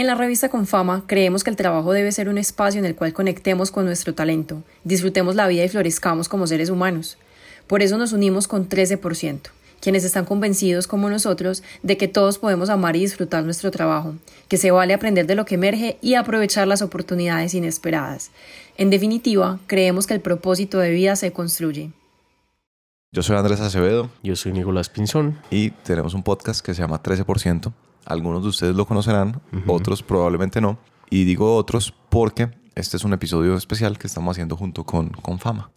En la revista Confama creemos que el trabajo debe ser un espacio en el cual conectemos con nuestro talento, disfrutemos la vida y florezcamos como seres humanos. Por eso nos unimos con 13%, quienes están convencidos como nosotros de que todos podemos amar y disfrutar nuestro trabajo, que se vale aprender de lo que emerge y aprovechar las oportunidades inesperadas. En definitiva, creemos que el propósito de vida se construye. Yo soy Andrés Acevedo. Yo soy Nicolás Pinzón. Y tenemos un podcast que se llama 13%. Algunos de ustedes lo conocerán, otros probablemente no. Y digo otros porque este es un episodio especial que estamos haciendo junto con, con Fama.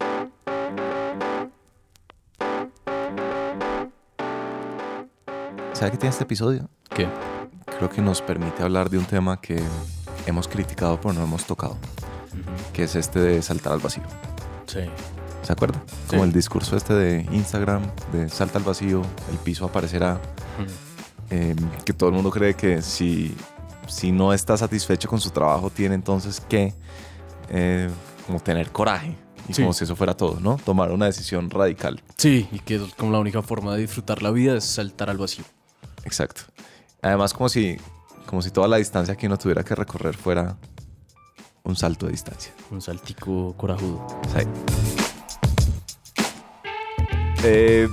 ¿Sabe qué tiene este episodio? ¿Qué? Creo que nos permite hablar de un tema que hemos criticado pero no hemos tocado, que es este de saltar al vacío. Sí. ¿Se acuerda? Como el discurso este de Instagram, de salta al vacío, el piso aparecerá. Em, que todo el mundo cree que si, si no está satisfecho con su trabajo, tiene entonces que eh, como tener coraje. Y como si eso fuera todo, ¿no? Tomar una decisión radical. Sí, y que como la única forma de disfrutar la vida es saltar al vacío. Exacto. Además, como si, como si toda la distancia que uno tuviera que recorrer fuera un salto de distancia. Un saltico corajudo. Sí. Eh,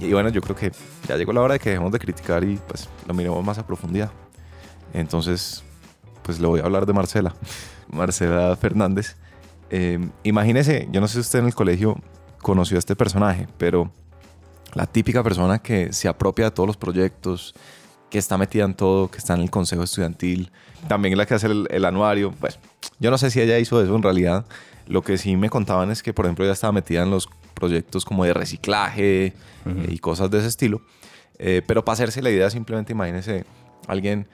y bueno, yo creo que ya llegó la hora de que dejemos de criticar y pues lo miremos más a profundidad. Entonces, pues le voy a hablar de Marcela, Marcela Fernández. Eh, imagínese, yo no sé si usted en el colegio conoció a este personaje, pero la típica persona que se apropia de todos los proyectos, que está metida en todo, que está en el consejo estudiantil, también la que hace el anuario. Pues yo no sé si ella hizo eso en realidad. Lo que sí me contaban es que, por ejemplo, ella estaba metida en los proyectos como de reciclaje eh, y cosas de ese estilo. Eh, pero para hacerse la idea, simplemente imagínese alguien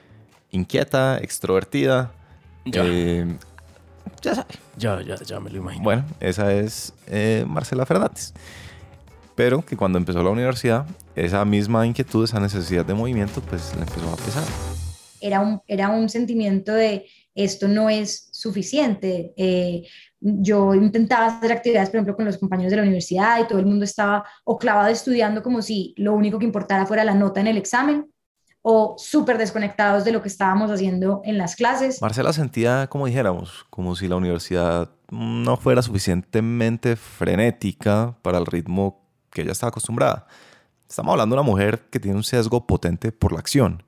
inquieta, extrovertida. Ya. Eh, ya sabe. Ya, ya, ya me lo imagino. Bueno, esa es Marcela Fernández. Pero que cuando empezó la universidad, esa misma inquietud, esa necesidad de movimiento, pues le empezó a pesar. Era un, era un sentimiento de esto no es suficiente. Eh, yo intentaba hacer actividades, por ejemplo, con los compañeros de la universidad y todo el mundo estaba o clavado estudiando como si lo único que importara fuera la nota en el examen o súper desconectados de lo que estábamos haciendo en las clases. Marcela sentía, como dijéramos, como si la universidad no fuera suficientemente frenética para el ritmo que ella estaba acostumbrada. Estamos hablando de una mujer que tiene un sesgo potente por la acción.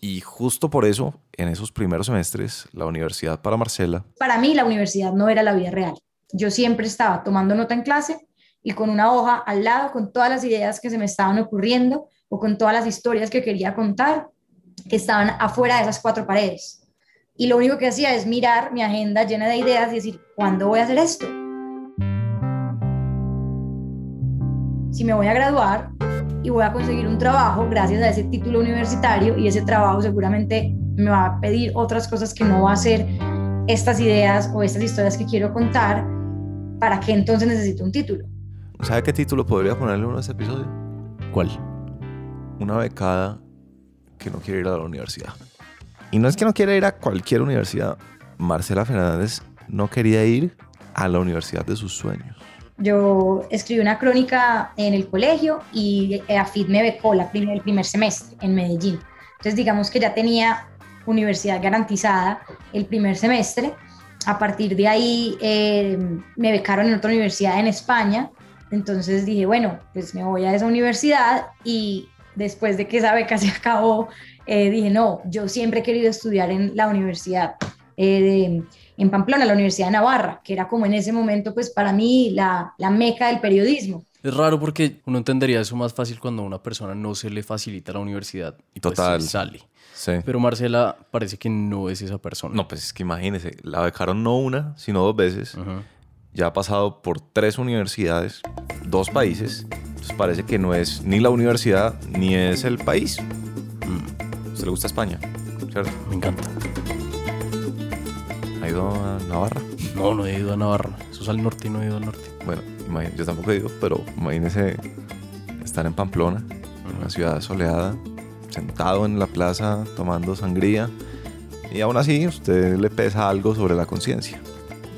Y justo por eso, en esos primeros semestres, la universidad para Marcela... Para mí la universidad no era la vida real. Yo siempre estaba tomando nota en clase y con una hoja al lado, con todas las ideas que se me estaban ocurriendo o con todas las historias que quería contar, que estaban afuera de esas cuatro paredes. Y lo único que hacía es mirar mi agenda llena de ideas y decir, ¿cuándo voy a hacer esto? Si me voy a graduar, y voy a conseguir un trabajo gracias a ese título universitario y ese trabajo seguramente me va a pedir otras cosas que no va a ser estas ideas o estas historias que quiero contar. ¿Para qué entonces necesito un título? ¿Sabe qué título podría ponerle uno a este episodio? ¿Cuál? Una becada que no quiere ir a la universidad. Y no es que no quiera ir a cualquier universidad. Marcela Fernández no quería ir a la universidad de sus sueños. Yo escribí una crónica en el colegio y AFID me becó la el primer semestre en Medellín. Entonces, digamos que ya tenía universidad garantizada el primer semestre. A partir de ahí eh, me becaron en otra universidad en España. Entonces dije, bueno, pues me voy a esa universidad y después de que esa beca se acabó, eh, dije, no, yo siempre he querido estudiar en la universidad. Eh, de, en Pamplona, la Universidad de Navarra, que era como en ese momento, pues para mí, la, la meca del periodismo. Es raro porque uno entendería eso más fácil cuando a una persona no se le facilita la universidad y pues Total. sale. Sí. Pero Marcela parece que no es esa persona. No, pues es que imagínese, la becaron no una, sino dos veces. Ajá. Ya ha pasado por tres universidades, dos países. Entonces parece que no es ni la universidad ni es el país. Mm, ¿A ¿Usted le gusta España? ¿Cierto? me encanta. ¿Ha ido a Navarra? No, no he ido a Navarra. Eso es al norte y no he ido al norte. Bueno, yo tampoco he ido, pero imagínese estar en Pamplona, una ciudad soleada, sentado en la plaza tomando sangría, y aún así a usted le pesa algo sobre la conciencia.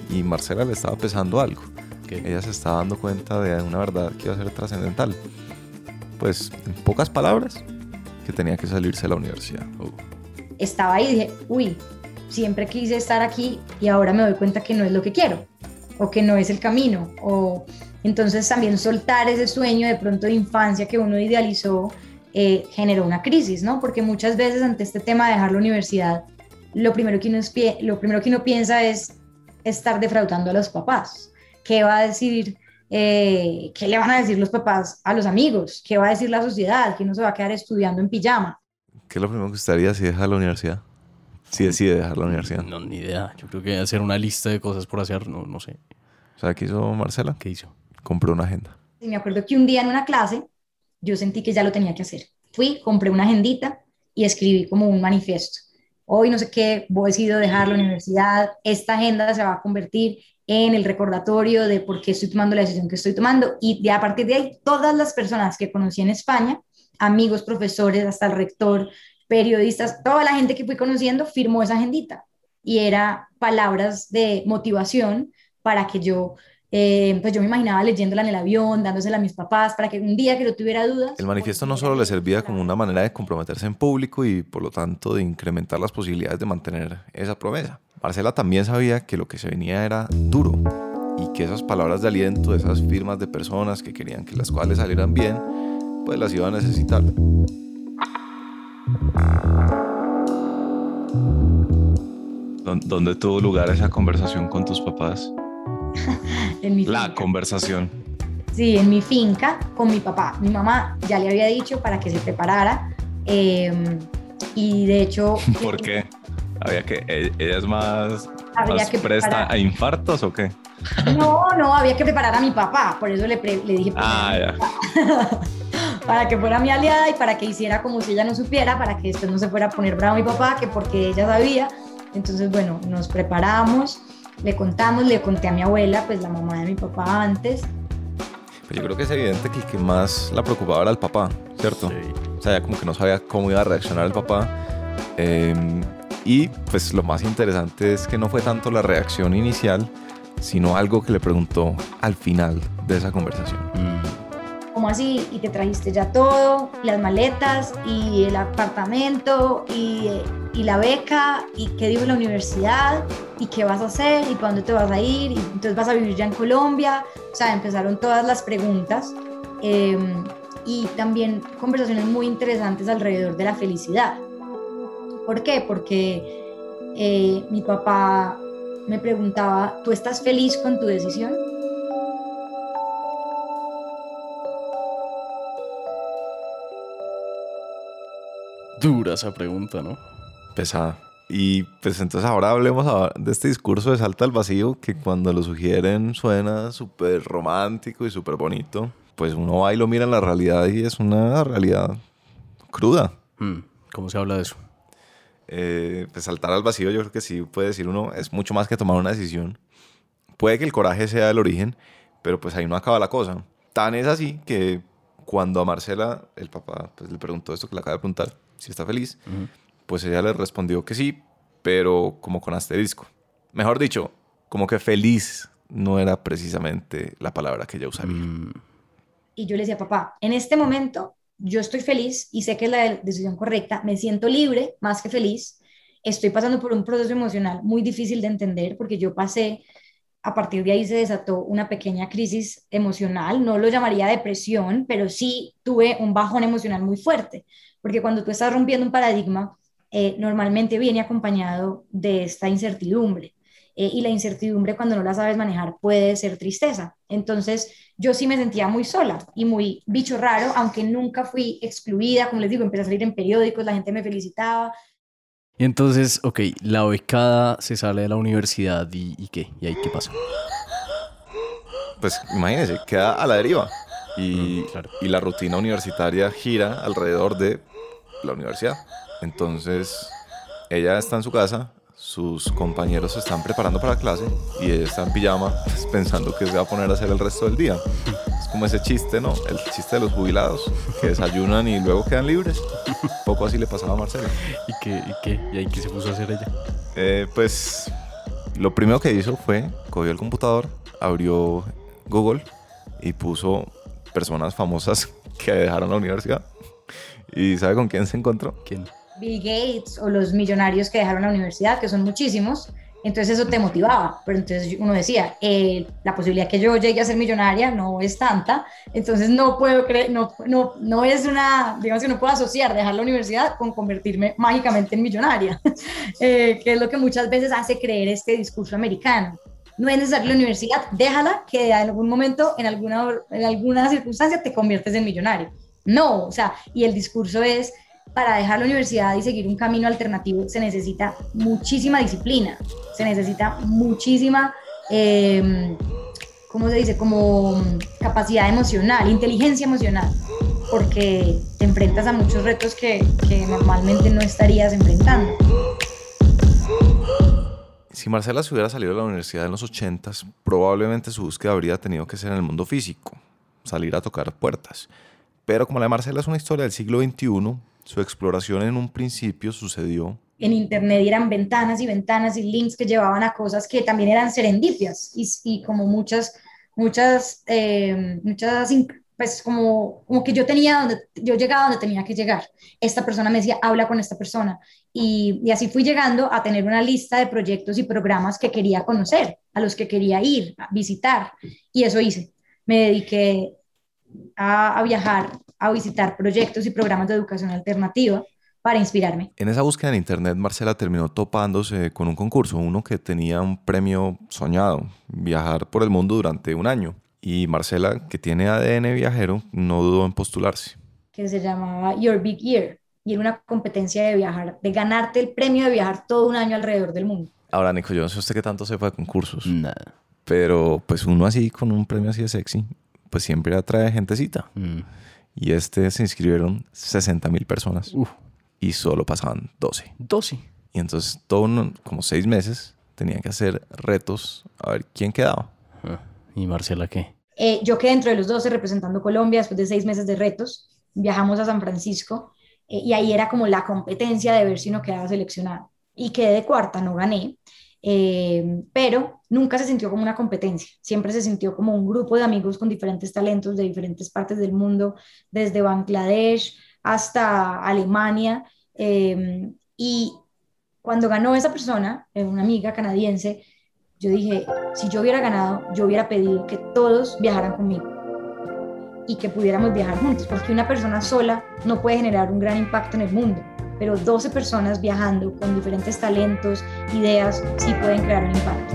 Y Marcela le estaba pesando algo. ¿Qué? Ella se estaba dando cuenta de una verdad que iba a ser trascendental. Pues, en pocas palabras, que tenía que salirse de la universidad. Oh. estaba ahí y dije, uy, siempre quise estar aquí y ahora me doy cuenta que no es lo que quiero o que no es el camino. O entonces también soltar ese sueño de pronto de infancia que uno idealizó eh, generó una crisis, ¿no? Porque muchas veces ante este tema de dejar la universidad, lo primero que uno, lo primero que uno piensa es estar defraudando a los papás. ¿Qué va a decir? Eh, ¿Qué le van a decir los papás a los amigos? ¿Qué va a decir la sociedad? Que uno se va a quedar estudiando en pijama. ¿Qué es lo primero que usted haría si deja la universidad? Si decide dejar la universidad. No, ni idea. Yo creo que hacer una lista de cosas por hacer, no, no sé. ¿Sabe qué hizo Marcela? ¿Qué hizo? Compró una agenda. Y me acuerdo que un día en una clase yo sentí que ya lo tenía que hacer. Fui, compré una agendita y escribí como un manifiesto. Hoy no sé qué, voy a decidir dejar la universidad. Esta agenda se va a convertir en el recordatorio de por qué estoy tomando la decisión que estoy tomando. Y de a partir de ahí, todas las personas que conocí en España, amigos, profesores, hasta el rector, periodistas, toda la gente que fui conociendo firmó esa agendita y era palabras de motivación para que yo, eh, pues yo me imaginaba leyéndola en el avión, dándosela a mis papás, para que un día que no tuviera dudas. El manifiesto no solo le servía como una manera de comprometerse en público y por lo tanto de incrementar las posibilidades de mantener esa promesa. Marcela también sabía que lo que se venía era duro y que esas palabras de aliento, esas firmas de personas que querían que las cosas salieran bien, pues las iba a necesitar. ¿Dónde tuvo lugar esa conversación con tus papás? en mi La conversación. Sí, en mi finca con mi papá. Mi mamá ya le había dicho para que se preparara. Em, y de hecho... ¿Por qué? Había que... E, ¿Ella es más, presta a infartos o qué? No, no, había que preparar a mi papá. Por eso le, le dije... Ah, ya. para que fuera mi aliada y para que hiciera como si ella no supiera, para que después no se fuera a poner bravo mi papá, que porque ella sabía. Entonces, bueno, nos preparamos, le contamos, le conté a mi abuela, pues la mamá de mi papá antes. Pues yo creo que es evidente que el que más la preocupaba era el papá, ¿cierto? O sea, ya como que no sabía cómo iba a reaccionar el papá. Em, y pues lo más interesante es que no fue tanto la reacción inicial, sino algo que le preguntó al final de esa conversación. Mm. ¿Cómo así? Y te trajiste ya todo, las maletas y el apartamento y, la beca y qué dijo la universidad y qué vas a hacer y cuándo te vas a ir y entonces vas a vivir ya en Colombia. O sea, empezaron todas las preguntas em, y también conversaciones muy interesantes alrededor de la felicidad. ¿Por qué? Porque eh, mi papá me preguntaba, ¿tú estás feliz con tu decisión? Dura esa pregunta, ¿no? Pesada. Y pues entonces ahora hablemos de este discurso de salta al vacío que cuando lo sugieren suena súper romántico y súper bonito. Pues uno va y lo mira en la realidad y es una realidad cruda. Hmm, ¿Cómo se habla de eso? Eh, pues saltar al vacío yo creo que sí puede decir uno, es mucho más que tomar una decisión. Puede que el coraje sea el origen, pero pues ahí no acaba la cosa. Tan es así que cuando a Marcela, el papá, pues le preguntó esto que le acaba de preguntar, si está feliz, pues ella le respondió que sí, pero como con asterisco. Mejor dicho, como que feliz no era precisamente la palabra que ella usaría. Mm. Y yo le decía, papá, en este momento yo estoy feliz y sé que es la decisión correcta, me siento libre más que feliz, estoy pasando por un proceso emocional muy difícil de entender porque yo pasé, a partir de ahí se desató una pequeña crisis emocional, no lo llamaría depresión, pero sí tuve un bajón emocional muy fuerte porque cuando tú estás rompiendo un paradigma, eh, normalmente viene acompañado de esta incertidumbre. Eh, y la incertidumbre cuando no la sabes manejar puede ser tristeza. Entonces yo sí me sentía muy sola y muy bicho raro, aunque nunca fui excluida, como les digo, empecé a salir en periódicos, la gente me felicitaba. Y entonces, ok, la becada se sale de la universidad y, y ¿qué? ¿Y ahí qué pasa? Pues imagínense, queda a la deriva. Y, mm, y la rutina universitaria gira alrededor de la universidad. Entonces, ella está en su casa, sus compañeros se están preparando para la clase y ella está en pijama pues, pensando que se va a poner a hacer el resto del día. Es como ese chiste, ¿no? El chiste de los jubilados que desayunan y luego quedan libres. Un poco así le pasaba a Marcela. ¿Y qué? ¿Y qué? ¿Y ahí qué se puso a hacer ella? Eh, pues lo primero que hizo fue cogió el computador, abrió Google y puso personas famosas que dejaron la universidad ¿Y sabe con quién se encontró? ¿Quién? Bill Gates o los millonarios que dejaron la universidad, que son muchísimos, entonces eso te motivaba, pero entonces uno decía, eh, la posibilidad que yo llegue a ser millonaria no es tanta, entonces no puedo creer, no, no, no es una, digamos que no puedo asociar dejar la universidad con convertirme mágicamente en millonaria, eh, que es lo que muchas veces hace creer este discurso americano. No es necesario la universidad, déjala que en algún momento, en alguna, en alguna circunstancia te conviertes en millonario. No, o sea, y el discurso es, para dejar la universidad y seguir un camino alternativo se necesita muchísima disciplina, se necesita muchísima, eh, ¿cómo se dice? Como capacidad emocional, inteligencia emocional, porque te enfrentas a muchos retos que, que normalmente no estarías enfrentando. Si Marcela se hubiera salido de la universidad en los 80, probablemente su búsqueda habría tenido que ser en el mundo físico, salir a tocar puertas. Pero como la de Marcela es una historia del siglo XXI, su exploración en un principio sucedió. En Internet eran ventanas y ventanas y links que llevaban a cosas que también eran serendipias y, y como muchas, muchas, eh, muchas, pues como, como que yo tenía donde, yo llegaba donde tenía que llegar. Esta persona me decía, habla con esta persona. Y, y así fui llegando a tener una lista de proyectos y programas que quería conocer, a los que quería ir, a visitar. Y eso hice. Me dediqué a, a viajar a visitar proyectos y programas de educación alternativa para inspirarme. En esa búsqueda en Internet, Marcela terminó topándose con un concurso, uno que tenía un premio soñado, viajar por el mundo durante un año. Y Marcela, que tiene ADN viajero, no dudó en postularse. Que se llamaba Your Big Year y era una competencia de viajar, de ganarte el premio de viajar todo un año alrededor del mundo. Ahora, Nico, yo no sé usted qué tanto sepa de concursos. Nada. Pero pues uno así, con un premio así de sexy, pues siempre atrae gentecita. Mm. Y este se inscribieron 60 mil personas Uf, y solo pasaban 12. 12. Y entonces, todo uno- como seis meses, tenían que hacer retos a ver quién quedaba. Ah, ¿Y Marcela qué? Eh, yo quedé dentro de los 12 representando Colombia después de seis meses de retos. Viajamos a San Francisco eh, y ahí era como la competencia de ver si uno quedaba seleccionado. Y quedé de cuarta, no gané, eh, pero nunca se sintió como una competencia. Siempre se sintió como un grupo de amigos con diferentes talentos de diferentes partes del mundo, desde Bangladesh hasta Alemania. eh, y cuando ganó esa persona, eh, una amiga canadiense, yo dije, si yo hubiera ganado, yo hubiera pedido que todos viajaran conmigo y que pudiéramos viajar juntos, porque una persona sola no puede generar un gran impacto en el mundo, pero 12 personas viajando con diferentes talentos, ideas, sí pueden crear un impacto.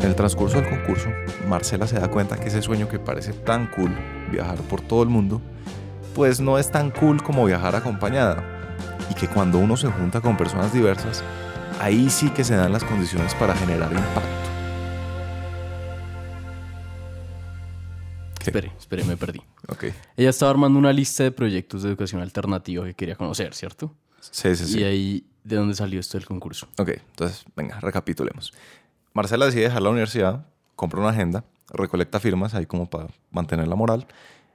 En el transcurso del concurso, Marcela se da cuenta que ese sueño que parece tan cool, viajar por todo el mundo, pues no es tan cool como viajar acompañada. Y que cuando uno se junta con personas diversas, ahí sí que se dan las condiciones para generar impacto. ¿Qué? Espere, espere, me perdí. Ok. Ella estaba armando una lista de proyectos de educación alternativa que quería conocer, ¿cierto? Sí, sí, sí. Y ahí, ¿de dónde salió esto del concurso? Ok, entonces, venga, recapitulemos. Marcela decide dejar la universidad, compra una agenda, recolecta firmas ahí como para mantener la moral,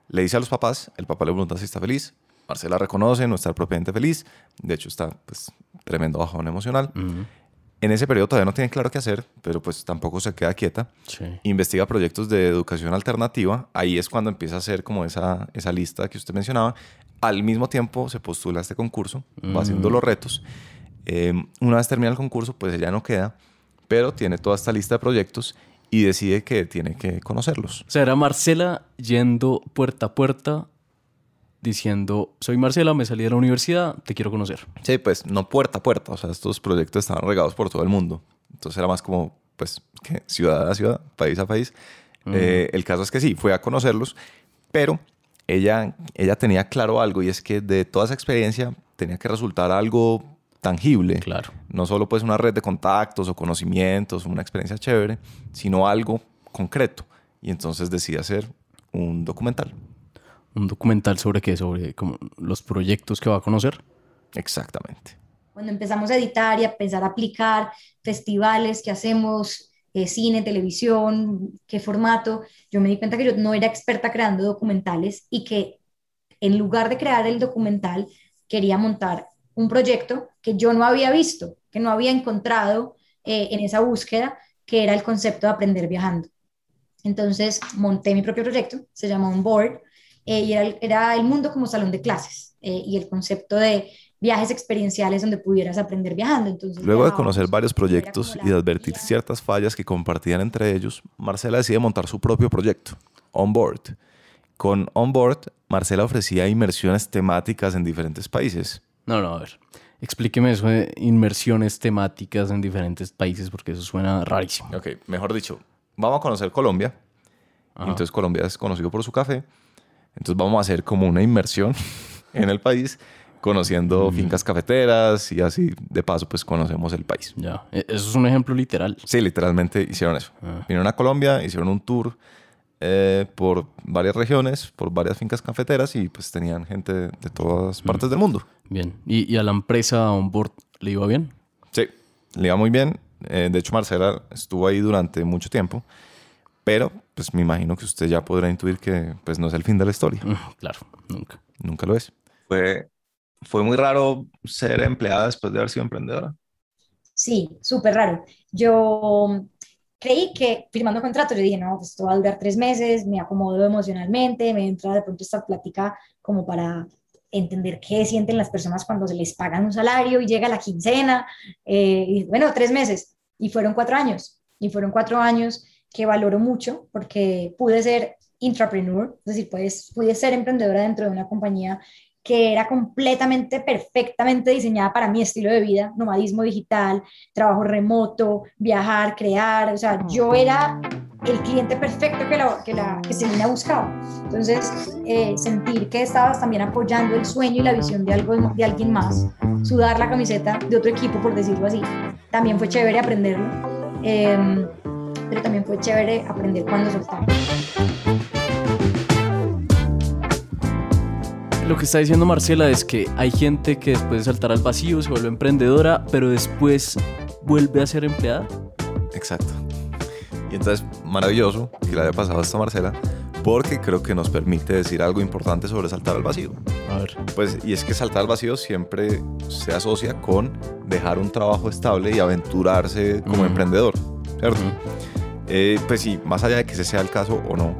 le dice a los papás, el papá le pregunta si está feliz, Marcela reconoce no estar propiamente feliz, de hecho está pues tremendo bajón emocional. Ujú. En ese periodo todavía no tiene claro qué hacer, pero pues tampoco se queda quieta. Sí. Investiga proyectos de educación alternativa, ahí es cuando empieza a hacer como esa, esa lista que usted mencionaba. Al mismo tiempo se postula a este concurso, va haciendo Mm. los retos. Eh, una vez termina el concurso, pues ella no queda, pero tiene toda esta lista de proyectos y decide que tiene que conocerlos. O sea, era Marcela yendo puerta a puerta diciendo, soy Marcela, me salí de la universidad, te quiero conocer. Sí, pues no puerta a puerta, o sea, estos proyectos estaban regados por todo el mundo. Entonces era más como, pues, que ciudad a ciudad, país a país. Eh, el caso es que sí, fue a conocerlos, pero ella, ella tenía claro algo y es que de toda esa experiencia tenía que resultar algo tangible. Claro. No solo pues una red de contactos o conocimientos, una experiencia chévere, sino algo concreto. Y entonces decide hacer un documental. Un documental sobre qué, sobre como los proyectos que va a conocer. Exactamente. Cuando empezamos a editar y a pensar a aplicar festivales que hacemos, eh, cine, televisión, qué formato, yo me di cuenta que yo no era experta creando documentales y que en lugar de crear el documental, quería montar un proyecto que yo no había visto, que no había encontrado eh, en esa búsqueda, que era el concepto de aprender viajando. Entonces monté mi propio proyecto, se llama On Board, eh, y era el, era el mundo como salón de clases. eh, y el concepto de viajes experienciales donde pudieras aprender viajando. Entonces, Luego de conocer varios proyectos y de advertir guía. ciertas fallas que compartían entre ellos, Marcela decide montar su propio proyecto, Onboard. Con Onboard, Marcela ofrecía inmersiones temáticas en diferentes países. No, no, a ver. Explíqueme eso de inmersiones temáticas en diferentes países porque eso suena rarísimo. Ok, mejor dicho, vamos a conocer Colombia. Ajá. Entonces Colombia es conocido por su café. Entonces vamos a hacer como una inmersión en el país, conociendo fincas cafeteras y así de paso pues conocemos el país. Ya, e- eso es un ejemplo literal. Sí, literalmente hicieron eso. Ah. Vinieron a Colombia, hicieron un tour eh, por varias regiones, por varias fincas cafeteras y pues tenían gente de todas partes del mundo. Bien. ¿Y, y a la empresa Onboard le iba bien? Sí, le iba muy bien. Eh, de hecho, Marcela estuvo ahí durante mucho tiempo, pero pues me imagino que usted ya podrá intuir que pues no es el fin de la historia. Mm, Claro, nunca. Nunca lo es. Fue, fue muy raro ser empleada después de haber sido emprendedora. Sí, súper raro. Yo creí que firmando contrato, yo dije, no, pues esto va a durar tres meses, me acomodo emocionalmente, me entra de pronto esta plática como para entender qué sienten las personas cuando se les pagan un salario y llega la quincena. eh, y bueno, tres meses. Y fueron cuatro años. Y fueron cuatro años que valoro mucho porque pude ser intrapreneur, es decir, pude ser emprendedora dentro de una compañía que era completamente, perfectamente diseñada para mi estilo de vida, nomadismo digital, trabajo remoto, viajar, crear, o sea, yo era el cliente perfecto que, la, que, la, que Selena buscaba. Entonces, eh, sentir que estabas también apoyando el sueño y la visión de, algo, de alguien más, sudar la camiseta de otro equipo, por decirlo así, también fue chévere aprenderlo, eh, pero también fue chévere aprender cuándo soltar. Lo que está diciendo Marcela es que hay gente que después de saltar al vacío se vuelve emprendedora, pero después vuelve a ser empleada. Exacto. Y entonces, maravilloso que le haya pasado esto a Marcela, porque creo que nos permite decir algo importante sobre saltar al vacío. A ver. Pues, y es que saltar al vacío siempre se asocia con dejar un trabajo estable y aventurarse como emprendedor, ¿cierto? Eh, pues sí, más allá de que ese sea el caso o no,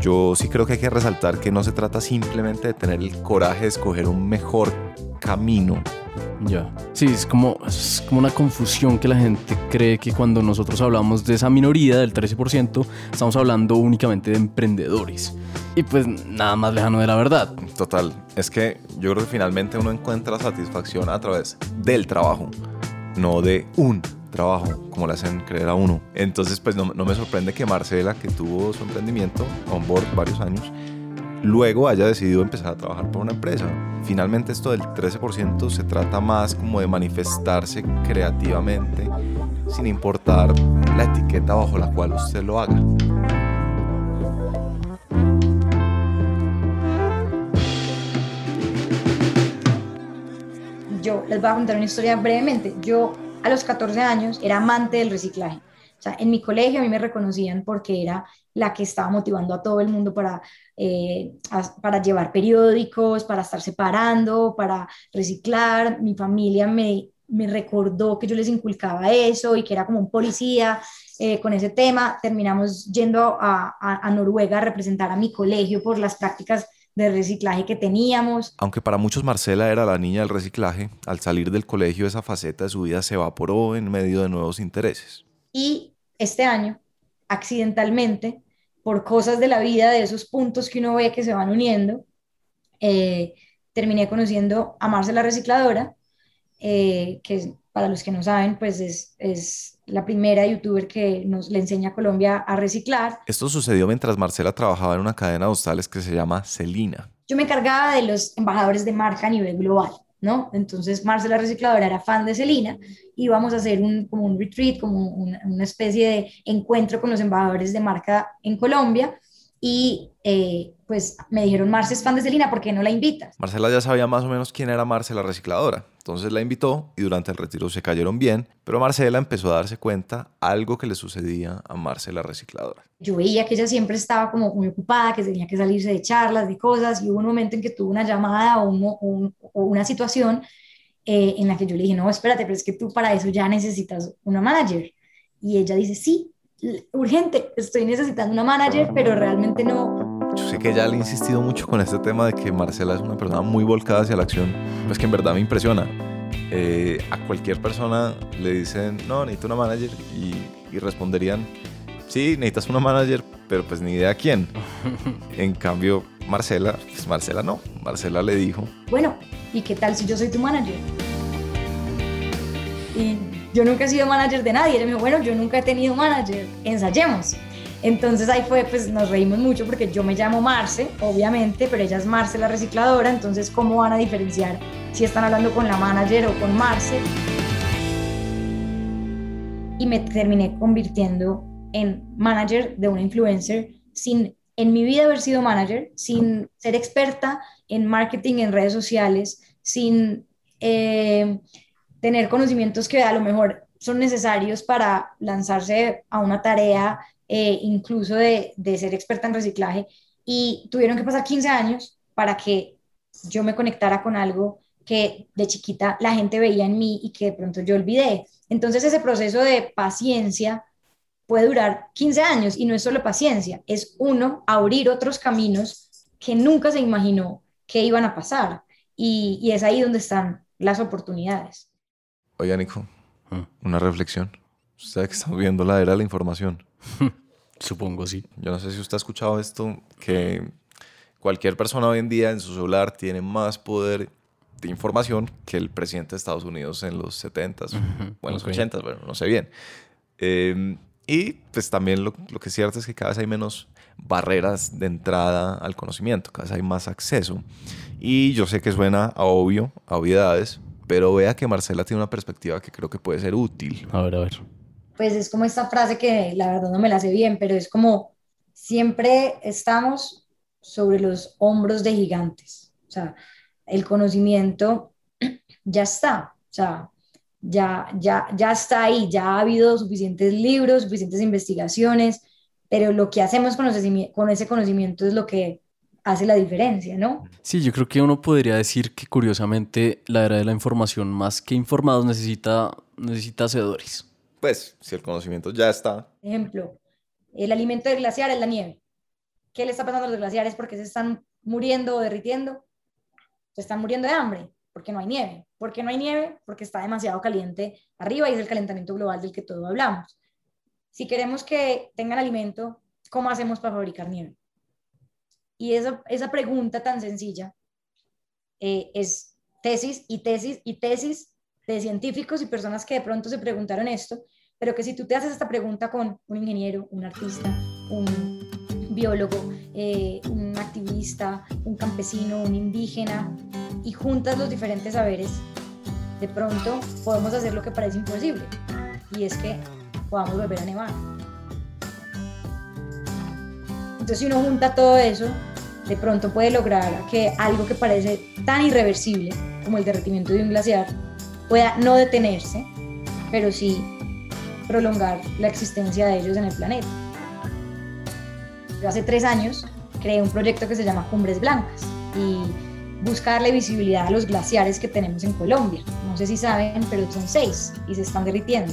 yo sí creo que hay que resaltar que no se trata simplemente de tener el coraje de escoger un mejor camino. Ya. Sí, es como, es como una confusión que la gente cree que cuando nosotros hablamos de esa minoría del 13%, estamos hablando únicamente de emprendedores. Y pues nada más lejano de la verdad. Total, es que yo creo que finalmente uno encuentra satisfacción a través del trabajo, no de un trabajo, como le hacen creer a uno. Entonces, pues no, no me sorprende que Marcela, que tuvo su emprendimiento on board varios años, luego haya decidido empezar a trabajar por una empresa. Finalmente esto del 13% se trata más como de manifestarse creativamente, sin importar la etiqueta bajo la cual usted lo haga. Yo les voy a contar una historia brevemente. Yo a los 14 años era amante del reciclaje. O sea, en mi colegio a mí me reconocían porque era la que estaba motivando a todo el mundo para, eh, para llevar periódicos, para estar separando, para reciclar. Mi familia me, me recordó que yo les inculcaba eso y que era como un policía eh, con ese tema. Terminamos yendo a, a- a Noruega a representar a mi colegio por las prácticas de reciclaje que teníamos. Aunque para muchos Marcela era la niña del reciclaje, al salir del colegio esa faceta de su vida se evaporó en medio de nuevos intereses. Y este año, accidentalmente, por cosas de la vida, de esos puntos que uno ve que se van uniendo, eh, terminé conociendo a Marce la Recicladora, eh, que para los que no saben, pues es, es la primera youtuber que nos le enseña a Colombia a reciclar. Esto sucedió mientras Marcela trabajaba en una cadena de hostales que se llama Celina. Yo me encargaba de los embajadores de marca a nivel global, ¿no? Entonces, Marce la Recicladora era fan de Celina, íbamos a hacer un, como un retreat, como una especie de encuentro con los embajadores de marca en Colombia, y eh, pues me dijeron, Marce es fan de Celina, ¿por qué no la invitas? Marcela ya sabía más o menos quién era Marce la recicladora, entonces la invitó y durante el retiro se cayeron bien, pero Marcela empezó a darse cuenta algo que le sucedía a Marce la recicladora. Yo veía que ella siempre estaba como muy ocupada, que tenía que salirse de charlas, de cosas, y hubo un momento en que tuvo una llamada o, o un- o una situación eh, en la que yo le dije, no, espérate, pero es que tú para eso ya necesitas una manager. Y ella dice, sí, urgente, estoy necesitando una manager, pero realmente no, yo sé que ya le he insistido mucho con este tema de que Marcela es una persona muy volcada hacia la acción, pues que en verdad me impresiona. Eh, a cualquier persona le dicen, no, necesito una manager y, y responderían, sí, necesitas una manager, pero pues ni idea quién. En cambio, Marcela, pues Marcela no. Marcela le dijo, bueno, ¿y qué tal si yo soy tu manager? Y yo nunca he sido manager de nadie. Ella me dijo, bueno, yo nunca he tenido manager, ensayemos. Entonces ahí fue, pues nos reímos mucho porque yo me llamo Marce, obviamente, pero ella es Marce la recicladora, entonces ¿cómo van a diferenciar si están hablando con la manager o con Marce? Y me terminé convirtiendo en manager de una influencer sin en mi vida haber sido manager, sin ser experta en marketing en redes sociales, sin eh, tener conocimientos que a lo mejor son necesarios para lanzarse a una tarea, eh, incluso de, de ser experta en reciclaje. Y tuvieron que pasar 15 años para que yo me conectara con algo que de chiquita la gente veía en mí y que de pronto yo olvidé. Entonces ese proceso de paciencia puede durar 15 años y no es solo paciencia, es uno abrir otros caminos que nunca se imaginó que iban a pasar. Y, y es ahí donde están las oportunidades. oye Nico, una reflexión. Usted que estamos viendo la era de la información. Supongo, sí. Yo no sé si usted ha escuchado esto, que cualquier persona hoy en día en su celular tiene más poder de información que el presidente de Estados Unidos en los 70s o en los ok. 80s, bueno, no sé bien. Eh, y pues también lo, lo que es cierto es que cada vez hay menos barreras de entrada al conocimiento, cada vez hay más acceso. Y yo sé que suena a obvio, a obviedades, pero vea que Marcela tiene una perspectiva que creo que puede ser útil. A ver, a ver. Pues es como esta frase que la verdad no me la sé bien, pero es como siempre estamos sobre los hombros de gigantes. O sea, el conocimiento ya está. O sea, ya, ya, ya está ahí, ya ha habido suficientes libros, suficientes investigaciones, pero lo que hacemos con, ese- con ese conocimiento es lo que hace la diferencia, ¿no? Sí, yo creo que uno podría decir que curiosamente la era de la información, más que informados, necesita, necesita hacedores. Pues, si el conocimiento ya está, Ejemplo, el alimento del glaciar es la nieve. ¿Qué le está pasando a los glaciares? ¿Por qué se están muriendo o derritiendo? Se están muriendo de hambre, porque no hay nieve. ¿Por qué no hay nieve? Porque está demasiado caliente arriba y es el calentamiento global del que todos hablamos. Si queremos que tengan alimento, ¿cómo hacemos para fabricar nieve? Y esa, esa pregunta tan sencilla eh, es tesis y tesis y tesis de científicos y personas que de pronto se preguntaron esto, pero que si tú te haces esta pregunta con un ingeniero, un artista, un biólogo, eh, un activista, un campesino, un indígena, y juntas los diferentes saberes, de pronto podemos hacer lo que parece imposible, y es que podamos volver a nevar. Entonces, si uno junta todo eso, de pronto puede lograr que algo que parece tan irreversible como el derretimiento de un glaciar pueda no detenerse, pero sí prolongar la existencia de ellos en el planeta. Yo hace tres años creé un proyecto que se llama Cumbres Blancas y busca darle visibilidad a los glaciares que tenemos en Colombia. No sé si saben, pero son seis y se están derritiendo.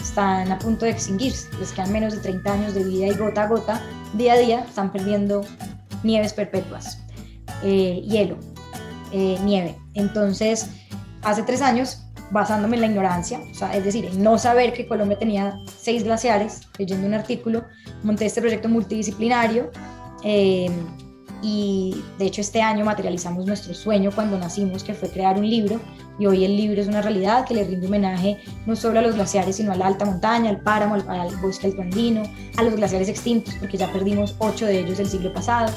Están a punto de extinguirse, les quedan menos de 30 años de vida y gota a gota, día a día, están perdiendo nieves perpetuas, eh, hielo, eh, nieve. Entonces, hace tres años, basándome en la ignorancia, es decir, en no saber que Colombia tenía seis glaciares, leyendo un artículo, monté este proyecto multidisciplinario eh, y de hecho este año materializamos nuestro sueño cuando nacimos, que fue crear un libro y hoy el libro es una realidad que le rinde homenaje no solo a los glaciares, sino a la alta montaña, al páramo, al, al bosque alto andino, a los glaciares extintos, porque ya perdimos ocho de ellos el siglo pasado.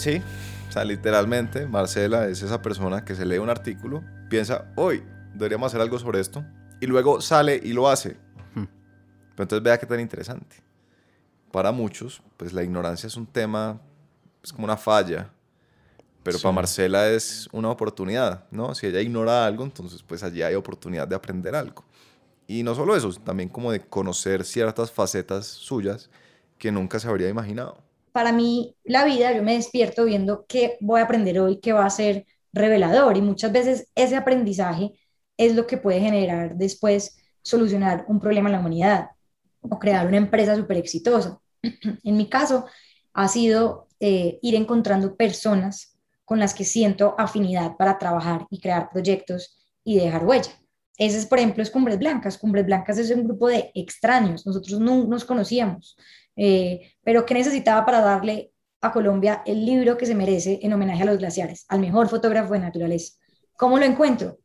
Sí, o sea, literalmente, Marcela es esa persona que se lee un artículo, piensa, hoy deberíamos hacer algo sobre esto, y luego sale y lo hace. Hmm. Pero entonces vea qué tan interesante. Para muchos, pues la ignorancia es un tema, es como una falla, pero Sí. para Marcela es una oportunidad, ¿no? Si ella ignora algo, entonces pues allí hay oportunidad de aprender algo. Y no solo eso, también como de conocer ciertas facetas suyas que nunca se habría imaginado. Para mí la vida, yo me despierto viendo qué voy a aprender hoy, qué va a ser revelador y muchas veces ese aprendizaje es lo que puede generar después solucionar un problema en la humanidad o crear una empresa súper exitosa. en mi caso, ha sido eh, ir encontrando personas con las que siento afinidad para trabajar y crear proyectos y dejar huella. Ese es, por ejemplo, es Cumbres Blancas. Cumbres Blancas es un grupo de extraños, nosotros no nos conocíamos, eh, pero que necesitaba para darle a Colombia el libro que se merece en homenaje a los glaciares, al mejor fotógrafo de naturaleza. ¿Cómo lo encuentro?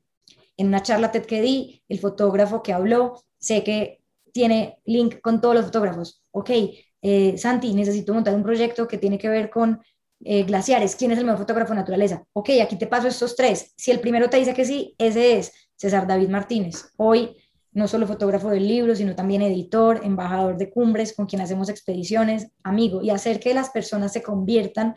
En una charla TED que di, el fotógrafo que habló, sé que tiene link con todos los fotógrafos. Ok, eh, Santi, necesito montar un proyecto que tiene que ver con eh, glaciares. ¿Quién es el mejor fotógrafo de naturaleza? Ok, aquí te paso estos tres. Si el primero te dice que sí, ese es César David Martínez. Hoy no solo fotógrafo del libro, sino también editor, embajador de cumbres, con quien hacemos expediciones, amigo, y hacer que las personas se conviertan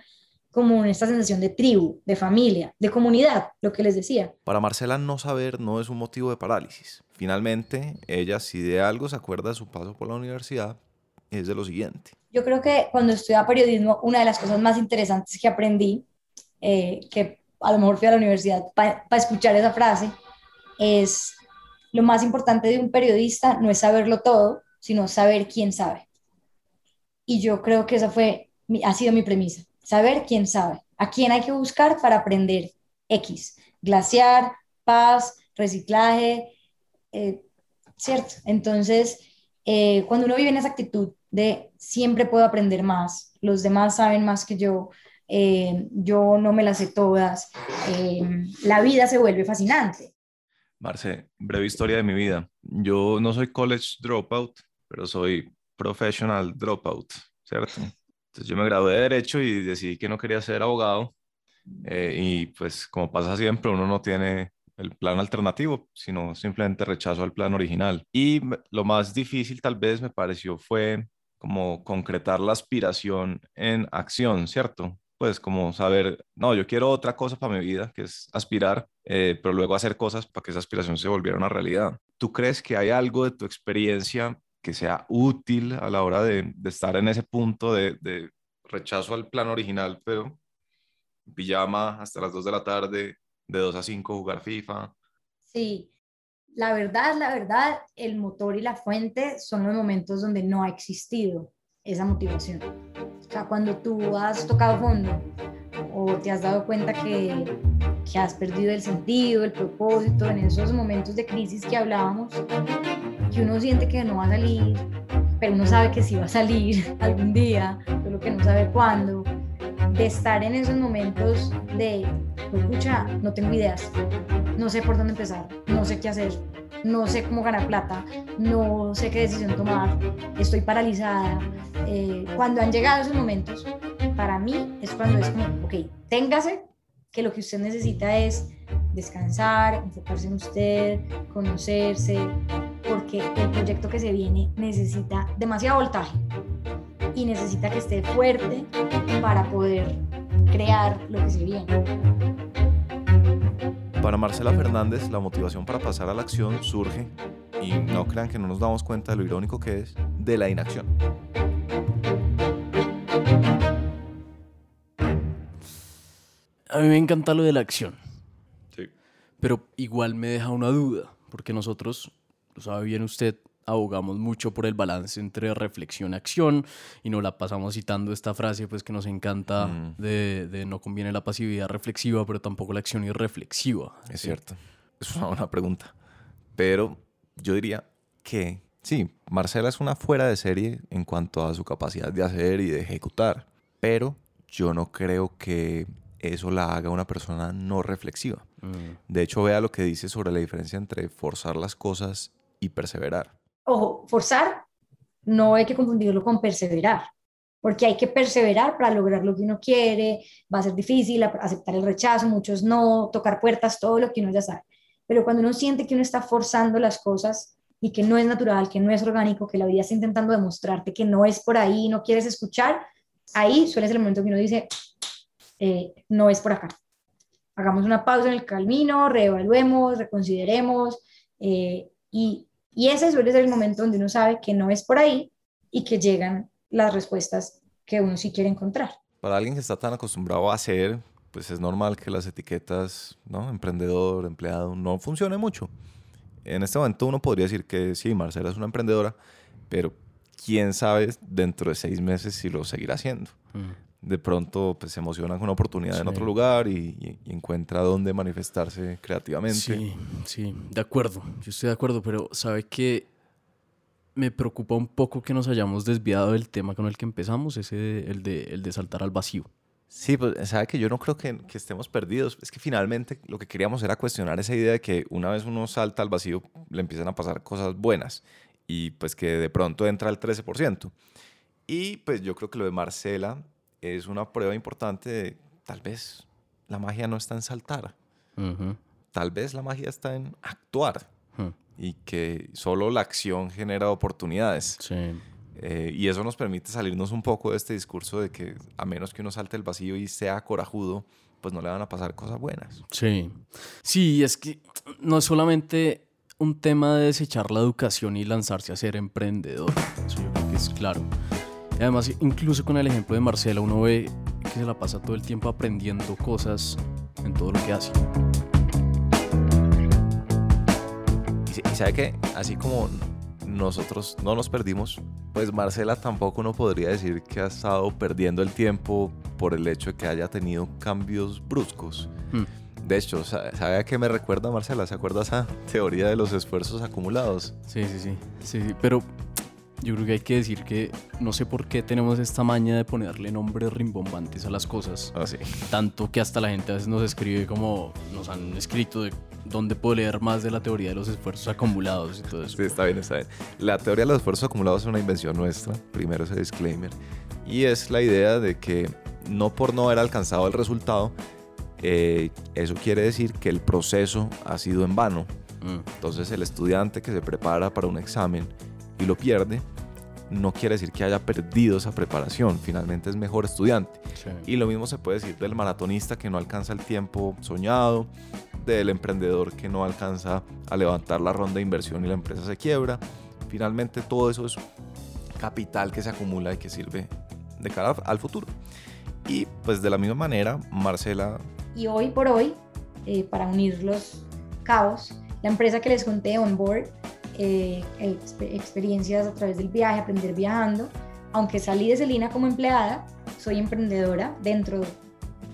como en esta sensación de tribu, de familia, de comunidad, lo que les decía. Para Marcela no saber no es un motivo de parálisis. Finalmente, ella si de algo se acuerda de su paso por la universidad, es de lo siguiente. Yo creo que cuando estudiaba periodismo, una de las cosas más interesantes que aprendí, eh, que a lo mejor fui a la universidad para escuchar esa frase, es lo más importante de un periodista no es saberlo todo, sino saber quién sabe. Y yo creo que esa fue, ha sido mi premisa, saber quién sabe, a quién hay que buscar para aprender X, glaciar, paz, reciclaje, eh, ¿cierto? Entonces, eh, cuando uno vive en esa actitud de siempre puedo aprender más, los demás saben más que yo, eh, yo no me las sé todas, la vida se vuelve fascinante. Marce, breve historia de mi vida. Yo no soy college dropout, pero soy professional dropout, ¿cierto? Entonces yo me gradué de Derecho y decidí que no quería ser abogado. Eh, y pues como pasa siempre, uno no tiene el plan alternativo, sino simplemente rechazo al plan original. Y lo más difícil tal vez me pareció fue como concretar la aspiración en acción, ¿cierto? Pues como saber, no, yo quiero otra cosa para mi vida, que es aspirar, eh, pero luego hacer cosas para que esa aspiración se volviera una realidad. ¿Tú crees que hay algo de tu experiencia que sea útil a la hora de, estar en ese punto de, rechazo al plan original, pero pijama hasta las 2 de la tarde, de 2 a 5 jugar FIFA? Sí, la verdad, la verdad, el motor y la fuente son los momentos donde no ha existido esa motivación. Sea, cuando tú has tocado fondo o te has dado cuenta que, que has perdido el sentido, el propósito, en esos momentos de crisis que hablábamos, que uno siente que no va a salir, pero uno sabe que sí va a salir algún día, solo que no sabe cuándo, de estar en esos momentos de, escucha, no tengo ideas, no sé por dónde empezar, no sé qué hacer, no sé cómo ganar plata, no sé qué decisión tomar, estoy paralizada. Eh, cuando han llegado esos momentos, para mí es cuando es como, ok, téngase, que lo que usted necesita es descansar, enfocarse en usted, conocerse, porque el proyecto que se viene necesita demasiado voltaje y necesita que esté fuerte para poder crear lo que se viene. Para Marcela Fernández, la motivación para pasar a la acción surge, y no crean que no nos damos cuenta de lo irónico que es, de la inacción. A mí me encanta lo de la acción. Sí. Pero igual me deja una duda, porque nosotros, lo sabe bien usted, abogamos mucho por el balance entre reflexión y acción y nos la pasamos citando esta frase pues que nos encanta mm. de, no conviene la pasividad reflexiva pero tampoco la acción irreflexiva. Es cierto, es una buena pregunta. Pero yo diría que sí, Marcela es una fuera de serie en cuanto a su capacidad de hacer y de ejecutar, pero yo no creo que eso la haga una persona no reflexiva. Mm. De hecho, vea lo que dice sobre la diferencia entre forzar las cosas y perseverar ojo, forzar no hay que confundirlo con perseverar, porque hay que perseverar para lograr lo que uno quiere, va a ser difícil aceptar el rechazo, muchos no, tocar puertas, todo lo que uno ya sabe. Pero cuando uno siente que uno está forzando las cosas y que no es natural, que no es orgánico, que la vida está intentando demostrarte que no es por ahí, no quieres escuchar, ahí suele ser el momento que uno dice, eh, no es por acá. Hagamos una pausa en el camino, reevaluemos, reconsideremos eh, y y ese suele ser el momento donde uno sabe que no es por ahí y que llegan las respuestas que uno sí quiere encontrar. Para alguien que está tan acostumbrado a hacer, pues es normal que las etiquetas, ¿no? Emprendedor, empleado, no funcionen mucho. en este momento uno podría decir que sí, Marcela es una emprendedora, pero quién sabe dentro de seis meses si lo seguirá haciendo. Mm. De pronto pues, se emociona con una oportunidad en otro lugar y, y- y encuentra dónde manifestarse creativamente. Sí, sí, de acuerdo, yo estoy de acuerdo, pero sabe que me preocupa un poco que nos hayamos desviado del tema con el que empezamos, ese de- el, de, el de saltar al vacío. Sí, pues sabe que yo no creo que, que estemos perdidos. Es que finalmente lo que queríamos era cuestionar esa idea de que una vez uno salta al vacío le empiezan a pasar cosas buenas y pues que de pronto entra el 13%. Y pues yo creo que lo de Marcela es una prueba importante de tal vez la magia no está en saltar, tal vez la magia está en actuar ujú, y que solo la acción genera oportunidades. Sí, Eh, y eso nos permite salirnos un poco de este discurso de que a menos que uno salte el vacío y sea corajudo, pues no le van a pasar cosas buenas. sí. Sí, es que no es solamente un tema de desechar la educación y lanzarse a ser emprendedor. Eso yo creo que es claro. Y además, incluso con el ejemplo de Marcela, uno ve que se la pasa todo el tiempo aprendiendo cosas en todo lo que hace. Y, y sabe que así como nosotros no nos perdimos, pues Marcela tampoco uno podría decir que ha estado perdiendo el tiempo por el hecho de que haya tenido cambios bruscos. Hmm. De hecho, sa- ¿sabe a qué me recuerda Marcela? ¿Se acuerda esa teoría de los esfuerzos acumulados? Sí, sí, sí, sí, sí, pero yo creo que hay que decir que no sé por qué tenemos esta maña de ponerle nombres rimbombantes a las cosas, Ah, sí. tanto que hasta la gente a veces nos escribe como nos han escrito de dónde puedo leer más de la teoría de los esfuerzos acumulados y todo eso. Sí, está bien, está bien. La teoría de los esfuerzos acumulados es una invención nuestra, primero ese disclaimer, y es la idea de que no por no haber alcanzado el resultado, eh, eso quiere decir que el proceso ha sido en vano. Mm, Entonces el estudiante que se prepara para un examen y lo pierde, no quiere decir que haya perdido esa preparación, finalmente es mejor estudiante. sí. Y lo mismo se puede decir del maratonista que no alcanza el tiempo soñado, del emprendedor que no alcanza a levantar la ronda de inversión y la empresa se quiebra. Finalmente todo eso es capital que se acumula y que sirve de cara al futuro. Y pues de la misma manera, Marcela, Y hoy por hoy, eh, para unir los cabos, la empresa que les conté, Onboard, eh, exp- experiencias a través del viaje, aprender viajando, aunque salí de Celina como empleada, soy emprendedora dentro,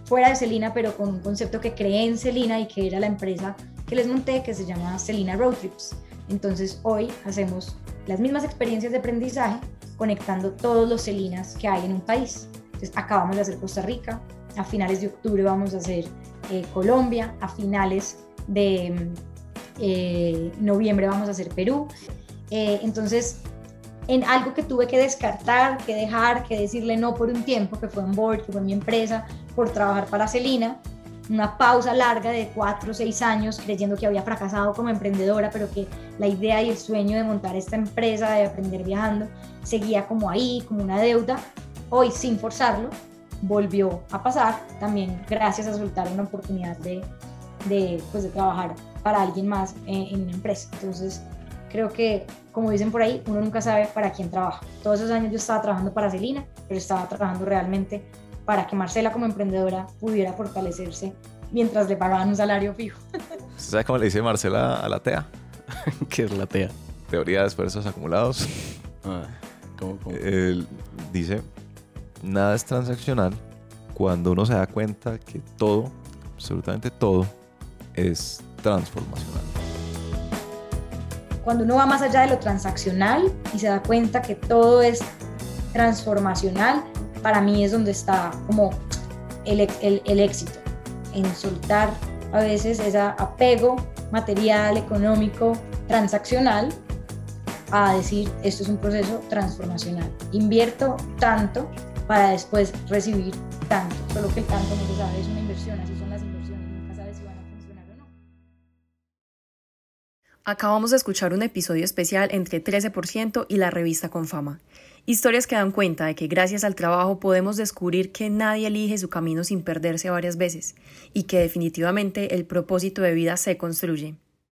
fuera de Celina, pero con un concepto que creé en Celina y que era la empresa que les monté, que se llama Celina Road Trips. Entonces hoy hacemos las mismas experiencias de aprendizaje conectando todos los Celinas que hay en un país. Entonces acabamos de hacer Costa Rica, a finales de octubre vamos a hacer eh, Colombia, a finales de eh, noviembre vamos a hacer Perú. Eh, entonces, en algo que tuve que descartar, que dejar, que decirle no por un tiempo, que fue en board, que fue mi empresa, por trabajar para Celina, una pausa larga de cuatro o seis años creyendo que había fracasado como emprendedora, pero que la idea y el sueño de montar esta empresa, de aprender viajando, seguía como ahí, como una deuda. Hoy, sin forzarlo, volvió a pasar, también gracias a soltar una oportunidad de, de, pues, de trabajar para alguien más eh, en una empresa. Entonces, creo que, como dicen por ahí, uno nunca sabe para quién trabaja. Todos esos años yo estaba trabajando para Celina, pero estaba trabajando realmente para que Marcela como emprendedora pudiera fortalecerse mientras le pagaban un salario fijo. ¿usted sabe cómo le dice Marcela a la TEA? que es la TEA. Teoría de esfuerzos acumulados. Ah, ¿cómo, cómo? Él dice, nada es transaccional cuando uno se da cuenta que todo, absolutamente todo, es transformacional. Cuando uno va más allá de lo transaccional y se da cuenta que todo es transformacional, para mí es donde está como el, el, éxito, en soltar a veces ese apego material, económico, transaccional, a decir, esto es un proceso transformacional. Invierto tanto para después recibir tanto, solo que el tanto no es una inversión, así Acabamos de escuchar un episodio especial entre 13% y la revista con fama. Historias que dan cuenta de que gracias al trabajo podemos descubrir que nadie elige su camino sin perderse varias veces y que definitivamente el propósito de vida se construye.